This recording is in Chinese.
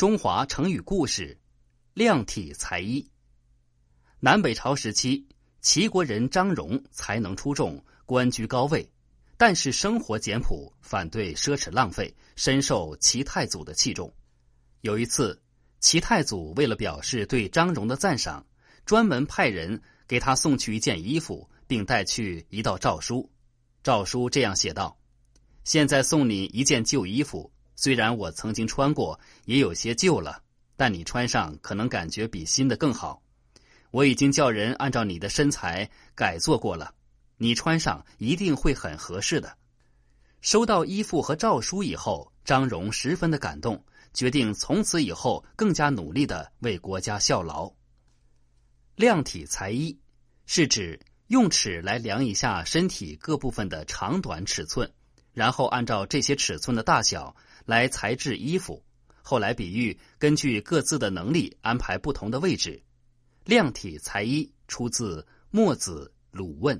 中华成语故事：量体裁衣。南北朝时期，齐国人张荣才能出众，官居高位，但是生活简朴，反对奢侈浪费，深受齐太祖的器重。有一次，齐太祖为了表示对张荣的赞赏，专门派人给他送去一件衣服，并带去一道诏书。诏书这样写道：“现在送你一件旧衣服。”虽然我曾经穿过，也有些旧了，但你穿上可能感觉比新的更好。我已经叫人按照你的身材改做过了，你穿上一定会很合适的。收到衣服和诏书以后，张荣十分的感动，决定从此以后更加努力的为国家效劳。量体裁衣，是指用尺来量一下身体各部分的长短尺寸，然后按照这些尺寸的大小。来裁制衣服，后来比喻根据各自的能力安排不同的位置。量体裁衣出自《墨子·鲁问》。